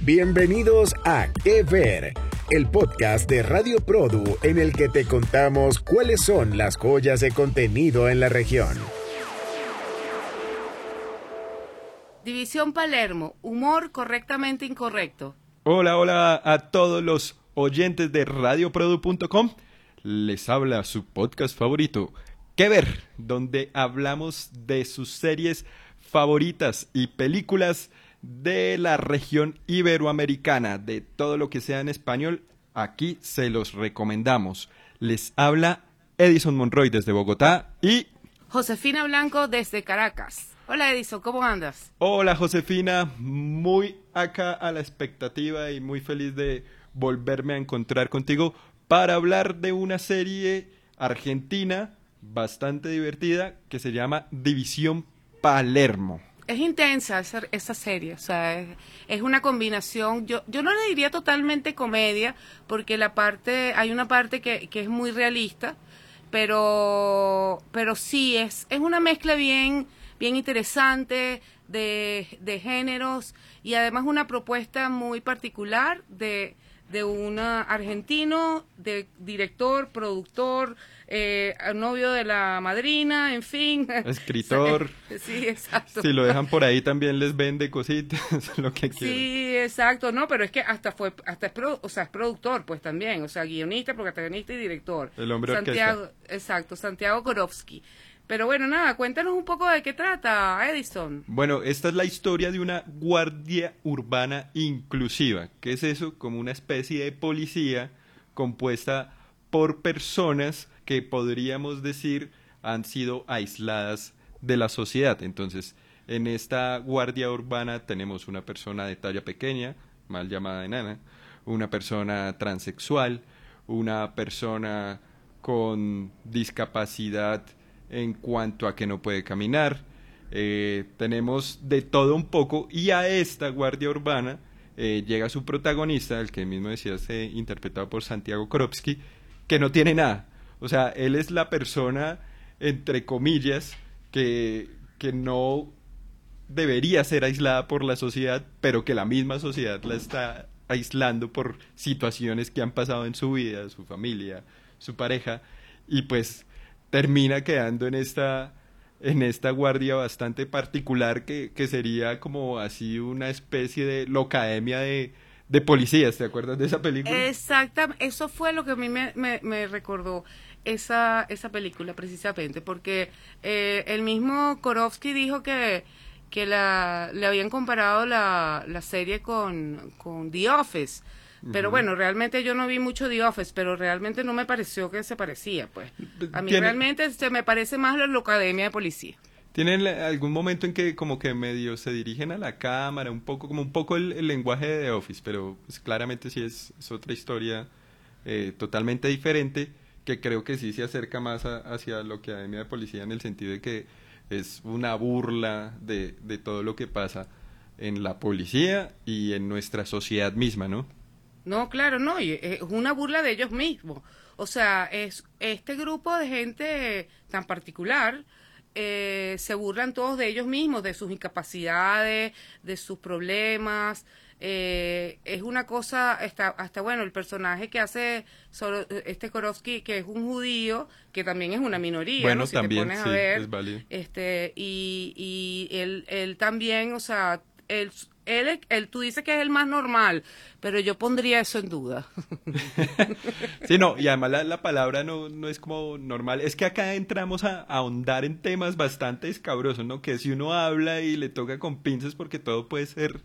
Bienvenidos a Que Ver, el podcast de Radio Produ en el que te contamos cuáles son las joyas de contenido en la región. División Palermo, humor correctamente incorrecto. Hola, hola a todos los oyentes de radioprodu.com. Les habla su podcast favorito, Que Ver, donde hablamos de sus series favoritas y películas de la región iberoamericana, de todo lo que sea en español, aquí se los recomendamos. Les habla Edison Monroy desde Bogotá y Josefina Blanco desde Caracas. Hola Edison, ¿cómo andas? Hola Josefina, muy acá a la expectativa y muy feliz de volverme a encontrar contigo para hablar de una serie argentina bastante divertida que se llama División Palermo es intensa esa, esa, serie, o sea, es, una combinación, yo, yo no le diría totalmente comedia, porque la parte, hay una parte que, que es muy realista, pero, pero sí, es, es una mezcla bien, bien interesante de, de géneros y además una propuesta muy particular de, de un argentino, de director, productor, eh, novio de la madrina, en fin. Escritor. sí, exacto. Si lo dejan por ahí también les vende cositas, lo que quieran. Sí, exacto, no, pero es que hasta fue, hasta es, o sea, es productor, pues también, o sea, guionista, protagonista y director. El hombre Santiago, exacto, Santiago Korovsky. Pero bueno, nada, cuéntanos un poco de qué trata, Edison. Bueno, esta es la historia de una guardia urbana inclusiva. ¿Qué es eso? Como una especie de policía compuesta por personas que podríamos decir han sido aisladas de la sociedad. Entonces, en esta guardia urbana tenemos una persona de talla pequeña, mal llamada enana, una persona transexual, una persona con discapacidad en cuanto a que no puede caminar. Eh, tenemos de todo un poco y a esta guardia urbana eh, llega su protagonista, el que mismo decía, interpretado por Santiago Korovsky, que no tiene nada. O sea, él es la persona, entre comillas, que, que no debería ser aislada por la sociedad, pero que la misma sociedad la está aislando por situaciones que han pasado en su vida, su familia, su pareja, y pues termina quedando en esta en esta guardia bastante particular que, que sería como así una especie de locademia de, de policías, ¿te acuerdas de esa película? Exactamente, eso fue lo que a mí me, me, recordó esa, esa película precisamente, porque eh, el mismo Korowski dijo que, que la, le habían comparado la, la serie con, con The Office, pero bueno, realmente yo no vi mucho The Office, pero realmente no me pareció que se parecía, pues. A mí realmente se me parece más la Academia de Policía. ¿Tienen algún momento en que como que medio se dirigen a la cámara, un poco, como un poco el, lenguaje de The Office, pero pues, claramente sí es, otra historia eh, totalmente diferente, que creo que sí se acerca más hacia lo que Academia de Policía en el sentido de que es una burla de, de todo lo que pasa en la policía y en nuestra sociedad misma, ¿no? No, claro, no, y es una burla de ellos mismos. O sea, es este grupo de gente tan particular eh, se burlan todos de ellos mismos, de sus incapacidades, de sus problemas. Eh, es una cosa, hasta, hasta bueno, el personaje que hace este Korowski, que es un judío, que también es una minoría, bueno, ¿no? Si también, te pones a ver, este, y, y él, él también, o sea, él él, tú dices que es el más normal, pero yo pondría eso en duda. sí, no, y además la, palabra no, no, es como normal. Es que acá entramos a, ahondar en temas bastante escabrosos, ¿no? Que si uno habla y le toca con pinzas porque todo puede ser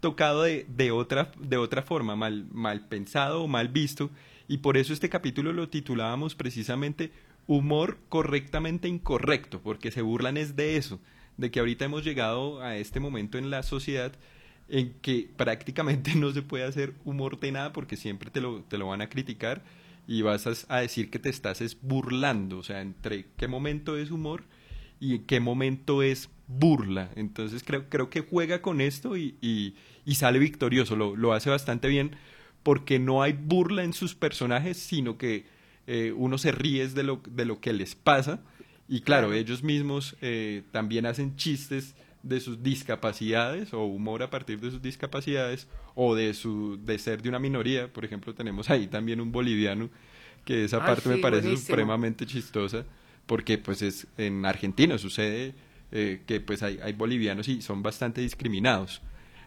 tocado de, de, otra, de otra forma, mal, mal pensado o mal visto. Y por eso este capítulo lo titulábamos precisamente Humor correctamente incorrecto, porque se burlan es de eso, de que ahorita hemos llegado a este momento en la sociedad en que prácticamente no se puede hacer humor de nada porque siempre te lo, te lo van a criticar y vas a, decir que te estás es burlando, o sea, entre qué momento es humor y qué momento es burla. Entonces creo, creo que juega con esto y, y, sale victorioso, lo, lo, hace bastante bien porque no hay burla en sus personajes, sino que eh, uno se ríe de lo, de lo que les pasa. Y claro, ellos mismos eh, también hacen chistes de sus discapacidades o humor a partir de sus discapacidades o de su de ser de una minoría. Por ejemplo, tenemos ahí también un boliviano que esa parte me parece supremamente chistosa porque pues es en Argentina sucede eh, que pues hay, hay bolivianos y son bastante discriminados.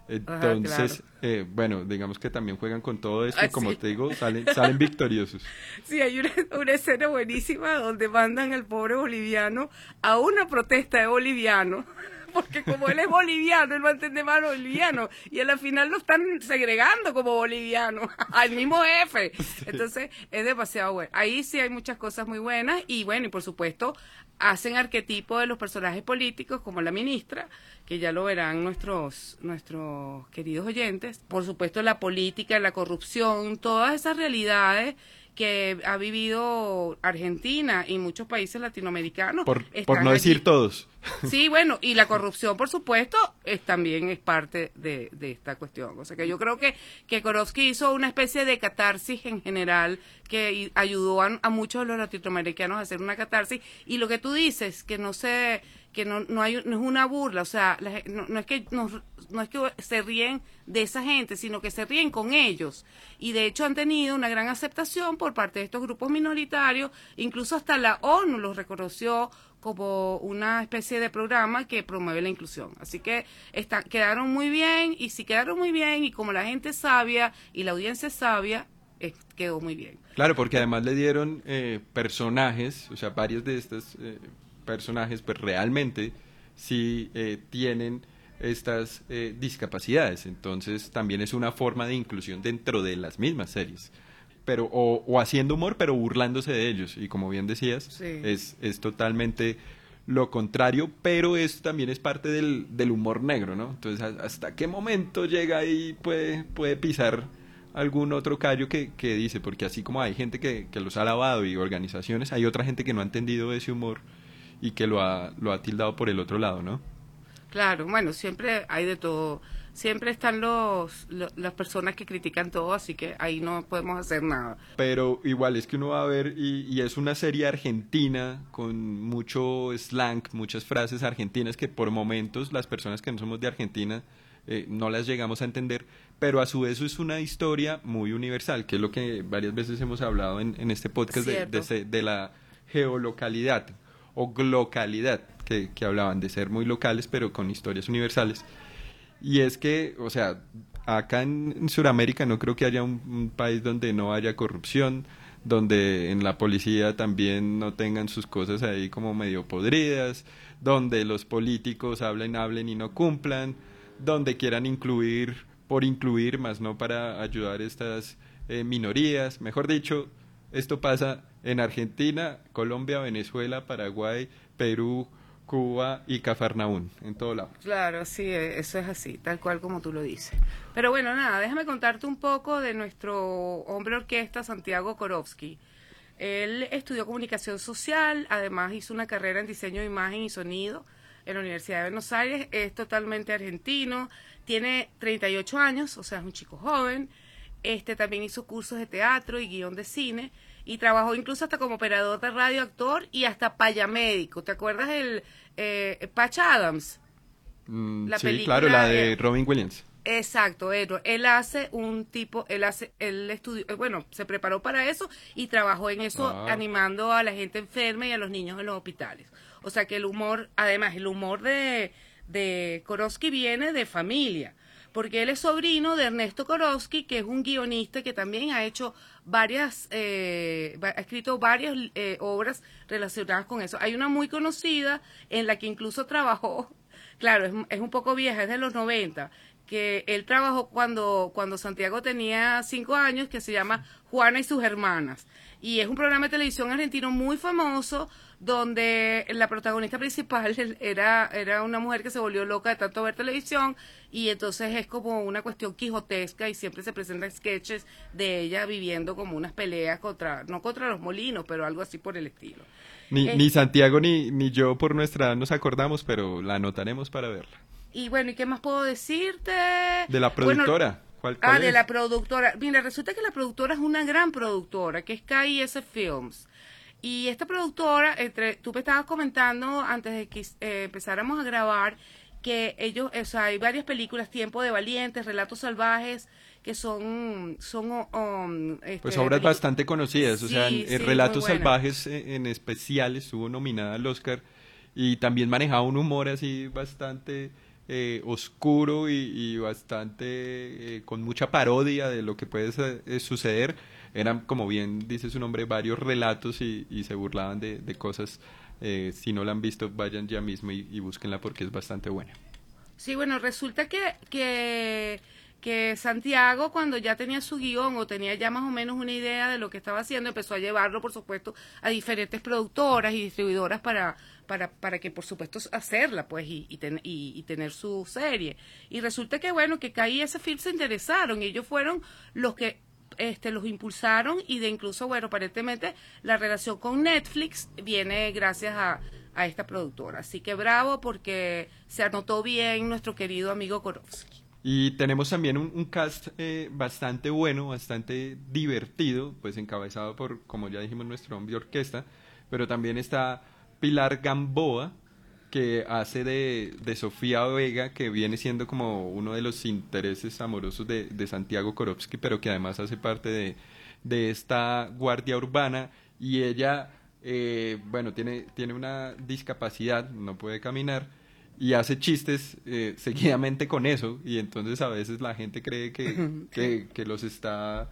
Entonces, eh, bueno, digamos que también juegan con todo esto y ah, como te digo, salen, salen victoriosos. Sí, hay una, una, escena buenísima donde mandan al pobre boliviano a una protesta de bolivianos porque como él es boliviano, él va a entender más boliviano, y a la final lo están segregando como boliviano, al mismo jefe. Entonces, es demasiado bueno. Ahí sí hay muchas cosas muy buenas, y bueno, y por supuesto, hacen arquetipo de los personajes políticos, como la ministra, que ya lo verán nuestros, nuestros queridos oyentes. Por supuesto, la política, la corrupción, todas esas realidades que ha vivido Argentina y muchos países latinoamericanos. Por, no decir todos. Sí, bueno, y la corrupción, por supuesto, es, también es parte de, de, esta cuestión. O sea que yo creo que, que Korowski hizo una especie de catarsis en general que ayudó a, a muchos de los latinoamericanos a hacer una catarsis. Y lo que tú dices, que no se que no, no, hay, no es una burla, o sea, no, es que no, no es que se ríen de esa gente, sino que se ríen con ellos. Y de hecho han tenido una gran aceptación por parte de estos grupos minoritarios, incluso hasta la ONU los reconoció como una especie de programa que promueve la inclusión. Así que está, quedaron muy bien y si quedaron muy bien y como la gente sabia y la audiencia sabia, quedó muy bien. Claro, porque además le dieron eh, personajes, o sea, varios de estos eh, personajes pues realmente sí eh, tienen estas eh, discapacidades. Entonces también es una forma de inclusión dentro de las mismas series. Pero, o, haciendo humor, pero burlándose de ellos. Y como bien decías, es, es totalmente lo contrario, pero eso también es parte del, del humor negro, ¿no? Entonces, ¿hasta qué momento llega ahí puede, puede pisar algún otro callo que, que dice? Porque así como hay gente que, que los ha lavado y organizaciones, hay otra gente que no ha entendido ese humor y que lo ha, lo ha tildado por el otro lado, ¿no? Claro, bueno, siempre hay de todo. Siempre están los, las personas que critican todo, así que ahí no podemos hacer nada. Pero igual es que uno va a ver, y, es una serie argentina con mucho slang, muchas frases argentinas que por momentos las personas que no somos de Argentina eh, no las llegamos a entender, pero a su vez es una historia muy universal, que es lo que varias veces hemos hablado en, en este podcast de, de, de la geolocalidad o localidad, que, que hablaban de ser muy locales, pero con historias universales. Y es que, o sea, acá en, Sudamérica no creo que haya un, país donde no haya corrupción, donde en la policía también no tengan sus cosas ahí como medio podridas, donde los políticos hablen, hablen y no cumplan, donde quieran incluir por incluir, más no para ayudar a estas eh, minorías. Mejor dicho, esto pasa en Argentina, Colombia, Venezuela, Paraguay, Perú, Cuba y Cafarnaún, en todo lado. Claro, sí, e, eso es así, tal cual como tú lo dices. Pero bueno, nada, déjame contarte un poco de nuestro hombre orquesta, Santiago Korowski. Él estudió comunicación social, además hizo una carrera en diseño de imagen y sonido en la Universidad de Buenos Aires, es totalmente argentino, tiene 38 años, o sea, es un chico joven, este también hizo cursos de teatro y guion de cine y trabajó incluso hasta como operador de radio, actor y hasta payamédico. ¿Te acuerdas el eh, Patch Adams? Mm, sí, claro, la de Robin Williams. Exacto, él, hace un tipo, él hace, él estudió, eh, bueno, se preparó para eso y trabajó en eso ah. animando a la gente enferma y a los niños en los hospitales. O sea que el humor, además, el humor de, de Korowski viene de familia porque él es sobrino de Ernesto Korowski, que es un guionista que también ha hecho varias, eh, ha escrito varias eh, obras relacionadas con eso. Hay una muy conocida en la que incluso trabajó, claro, es, un poco vieja, es de los 90, que él trabajó cuando, cuando Santiago tenía cinco años, que se llama Juana y sus hermanas. Y es un programa de televisión argentino muy famoso donde la protagonista principal era, era una mujer que se volvió loca de tanto ver televisión y entonces es como una cuestión quijotesca y siempre se presentan sketches de ella viviendo como unas peleas contra, no contra los molinos, pero algo así por el estilo. Ni, eh, ni Santiago ni, ni yo por nuestra edad nos acordamos, pero la anotaremos para verla. Y bueno, ¿y qué más puedo decirte? De la productora. ah, de la productora. Mira, resulta que la productora es una gran productora, que es KIS Films. Y esta productora, entre, tú me estabas comentando antes de que eh, empezáramos a grabar, que ellos, o sea, hay varias películas, Tiempo de Valientes, Relatos Salvajes, que son... son um, este, pues obras bastante conocidas, o sea, Sí, Relatos. Salvajes eh, en especial estuvo nominada al Oscar y también manejaba un humor así bastante eh, oscuro y, y bastante eh, con mucha parodia de lo que puede eh, suceder. Eran, como bien dice su nombre, varios relatos y, se burlaban de, de cosas. Eh, si no la han visto, vayan ya mismo y, y búsquenla porque es bastante buena. Sí, bueno, resulta que, que, que Santiago cuando ya tenía su guion o tenía ya más o menos una idea de lo que estaba haciendo, empezó a llevarlo, por supuesto, a diferentes productoras y distribuidoras para, para, para que, por supuesto, hacerla, pues, y, y, y tener su serie. Y resulta que, bueno, que Kai y ese film se interesaron y ellos fueron los que este, los impulsaron y de incluso, bueno, aparentemente la relación con Netflix viene gracias a, a esta productora. Así que bravo porque se anotó bien nuestro querido amigo Korowski. Y tenemos también un, cast eh, bastante bueno, bastante divertido, pues encabezado por, como ya dijimos, nuestro hombre orquesta, pero también está Pilar Gamboa, que hace de, de Sofía Vega, que viene siendo como uno de los intereses amorosos de, de Santiago Korowski, pero que además hace parte de, de esta guardia urbana. Y ella, eh, bueno, tiene, tiene una discapacidad, no puede caminar y hace chistes eh, seguidamente con eso y entonces a veces la gente cree que, que, que los está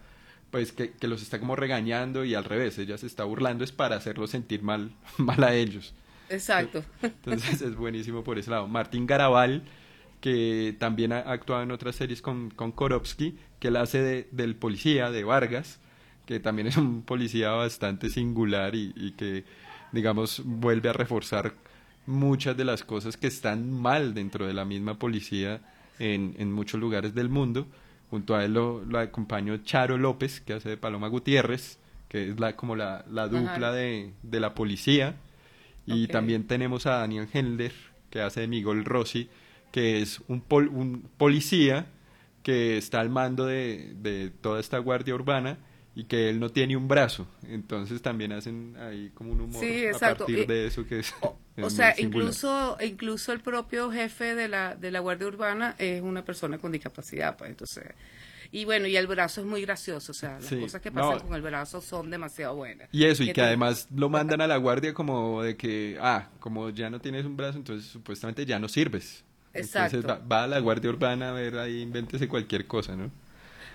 pues que, que los está como regañando y al revés, ella se está burlando es para hacerlos sentir mal, mal a ellos. Exacto. Entonces es buenísimo por ese lado. Martín Garabal, que también ha actuado en otras series con, con Korowski, que él hace de- del policía, de Vargas, que también es un policía bastante singular y, y que, digamos, vuelve a reforzar muchas de las cosas que están mal dentro de la misma policía en, en muchos lugares del mundo. Junto a él lo, lo acompañó Charo López, que hace de Paloma Gutiérrez, que es la, como la, la dupla de, de la policía. Y también tenemos a Daniel Hendler, que hace de Miguel Rossi, que es un, pol- un policía que está al mando de, de toda esta guardia urbana y que él no tiene un brazo. Entonces también hacen ahí como un humor Sí, a partir de eso que es, O, sea, incluso, incluso el propio jefe de la, de la Guardia Urbana es una persona con discapacidad, pues entonces... Y bueno, y el brazo es muy gracioso, o sea, las Sí, cosas que pasan no. con el brazo son demasiado buenas. Y eso, y que te- además lo mandan a la guardia como de que, ah, como ya no tienes un brazo, entonces supuestamente ya no sirves. Exacto. Entonces va, va a la guardia urbana a ver ahí, invéntese cualquier cosa, ¿no?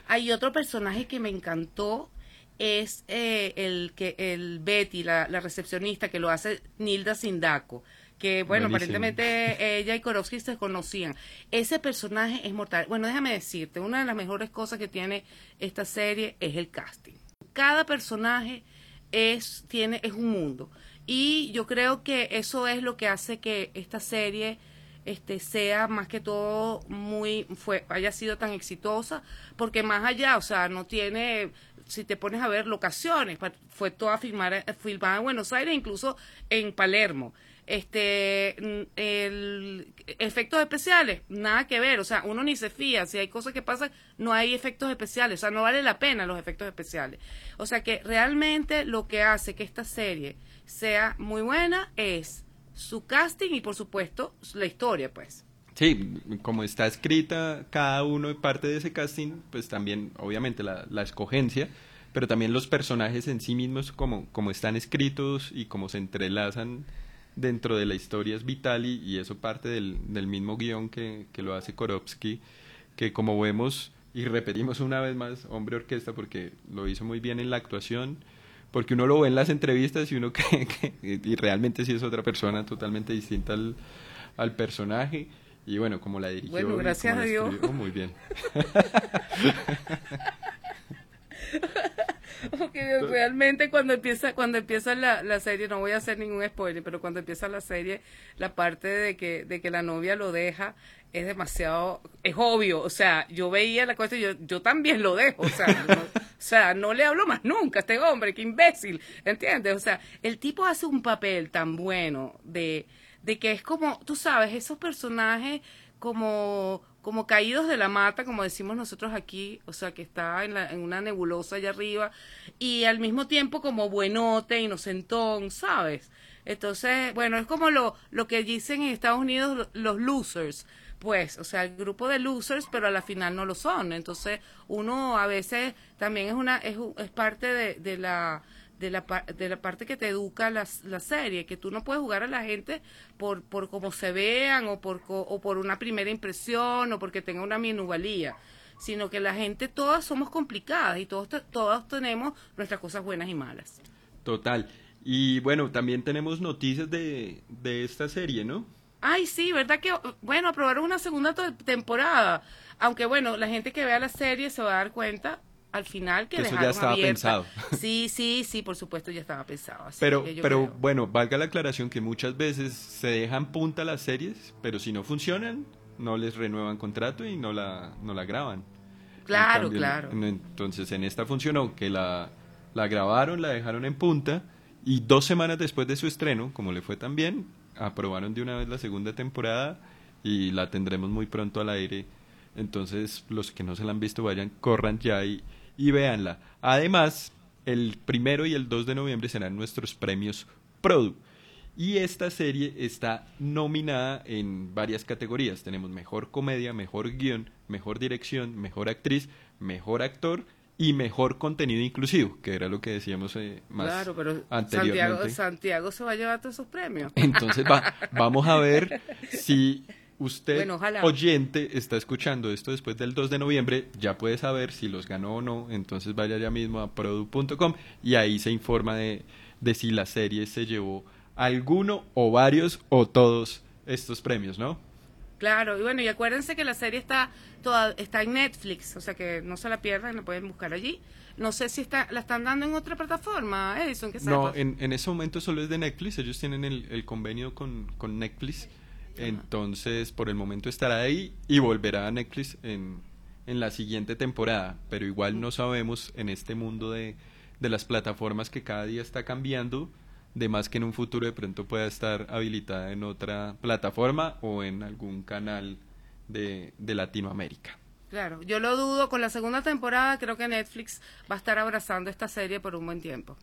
Hay otro personaje que me encantó, es eh, el que el Betty, la, la recepcionista, que lo hace Nilda Sindaco. Que bueno, Buenísimo. aparentemente ella y Korowski se conocían. Ese personaje es mortal. Bueno, déjame decirte, una de las mejores cosas que tiene esta serie es el casting. Cada personaje es, tiene, es un mundo. Y yo creo que eso es lo que hace que esta serie este sea más que todo muy fue haya sido tan exitosa porque más allá o sea no tiene si te pones a ver locaciones fue toda filmada filmada en Buenos Aires incluso en Palermo. Este el efectos especiales nada que ver o sea uno ni se fía si hay cosas que pasan no hay efectos especiales o sea no vale la pena los efectos especiales. O sea que realmente lo que hace que esta serie sea muy buena es su casting y por supuesto la historia pues Sí, como está escrita cada uno de parte de ese casting, pues también obviamente la, la escogencia, pero también los personajes en sí mismos como, como están escritos y como se entrelazan dentro de la historia es vital y, eso parte del, del mismo guion que, que lo hace Korowski, que como vemos y repetimos una vez más, hombre orquesta, porque lo hizo muy bien en la actuación, porque uno lo ve en las entrevistas y uno cree que y realmente sí es otra persona totalmente distinta al, al personaje. Y bueno, como la dirigió. Bueno, gracias a Dios. muy bien. Porque realmente cuando empieza cuando empieza la, la serie no voy a hacer ningún spoiler pero cuando empieza la serie la parte de que de que la novia lo deja es demasiado es obvio o sea yo veía la cosa y yo yo también lo dejo o sea no, o sea no le hablo más nunca a este hombre qué imbécil ¿entiendes? o sea el tipo hace un papel tan bueno de de que es como tú sabes esos personajes como como caídos de la mata, como decimos nosotros aquí, o sea, que está en, la, en una nebulosa allá arriba, y al mismo tiempo como buenote, inocentón, ¿sabes? Entonces, bueno, es como lo, lo que dicen en Estados Unidos los losers, pues, o sea, el grupo de losers, pero a la final no lo son. Entonces, uno a veces también es una es, es parte de, de la de la, de la parte que te educa la, la, serie, que tú no puedes jugar a la gente por, por cómo se vean o por, o por una primera impresión o porque tenga una minuvalía, sino que la gente todas somos complicadas y todos, todos tenemos nuestras cosas buenas y malas. Total. Y bueno, también tenemos noticias de, de esta serie, ¿no? Ay, sí, ¿verdad que, bueno, aprobaron una segunda temporada? Aunque bueno, la gente que vea la serie se va a dar cuenta al final que, eso ya estaba pensado. Sí, sí, sí, por supuesto ya estaba pensado. pero, pero bueno, valga la aclaración que muchas veces se dejan punta las series, pero si no funcionan, no les renuevan contrato y no la, no la graban. Claro, claro. Entonces en esta funcionó que la, la grabaron, la dejaron en punta y dos semanas después de su estreno, como le fue tan bien, aprobaron de una vez la segunda temporada y la tendremos muy pronto al aire. Entonces los que no se la han visto vayan, corran ya y y véanla. Además, el primero y el 2 de noviembre serán nuestros premios Produ. Y esta serie está nominada en varias categorías. Tenemos mejor comedia, mejor guion, mejor dirección, mejor actriz, mejor actor y mejor contenido inclusivo, que era lo que decíamos eh, más claro, pero anteriormente. Santiago, Santiago se va a llevar todos esos premios. Entonces va, vamos a ver si usted, oyente, está escuchando esto después del 2 de noviembre, ya puede saber si los ganó o no, entonces vaya ya mismo a produ.com y ahí se informa de, de si la serie se llevó alguno o varios o todos estos premios, ¿no? Claro, y bueno, y acuérdense que la serie está toda, está en Netflix, o sea que no se la pierdan, la pueden buscar allí. No sé si está, la están dando en otra plataforma, Edison, que No, en, en ese momento solo es de Netflix, ellos tienen el, el convenio con, con Netflix entonces, por el momento estará ahí y volverá a Netflix en, en la siguiente temporada. Pero igual no sabemos en este mundo de, de las plataformas que cada día está cambiando, de más que en un futuro de pronto pueda estar habilitada en otra plataforma o en algún canal de, de Latinoamérica. Claro, yo lo dudo. Con la segunda temporada creo que Netflix va a estar abrazando esta serie por un buen tiempo.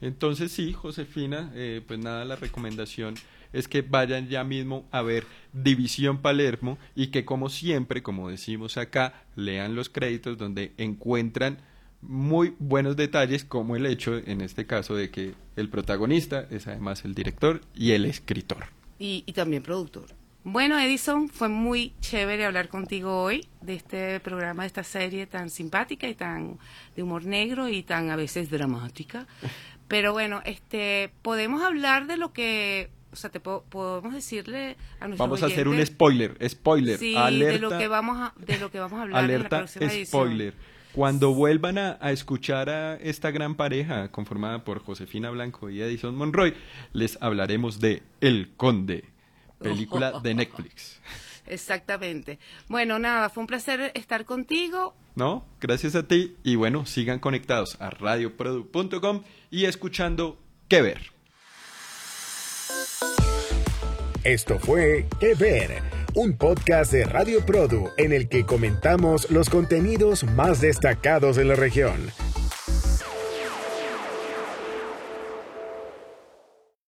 Entonces sí, Josefina, eh, pues nada, la recomendación es que vayan ya mismo a ver División Palermo y que como siempre, como decimos acá, lean los créditos donde encuentran muy buenos detalles como el hecho en este caso de que el protagonista es además el director y el escritor. Y, y también productor. Bueno, Edison, fue muy chévere hablar contigo hoy de este programa, de esta serie tan simpática y tan de humor negro y tan a veces dramática. Pero bueno, este, podemos hablar de lo que o sea, te podemos decirle a nuestros Vamos a hacer un spoiler, spoiler, sí, de lo que vamos a, de lo que vamos a hablar alerta, en la próxima spoiler. Cuando vuelvan a, escuchar a esta gran pareja conformada por Josefina Blanco y Edison Monroy, les hablaremos de El Conde, película de Netflix. Exactamente. Bueno, nada, fue un placer estar contigo. No, gracias a ti y bueno, sigan conectados a radioprodu.com y escuchando qué ver. Esto fue Que Ver, un podcast de Radio Produ en el que comentamos los contenidos más destacados de la región.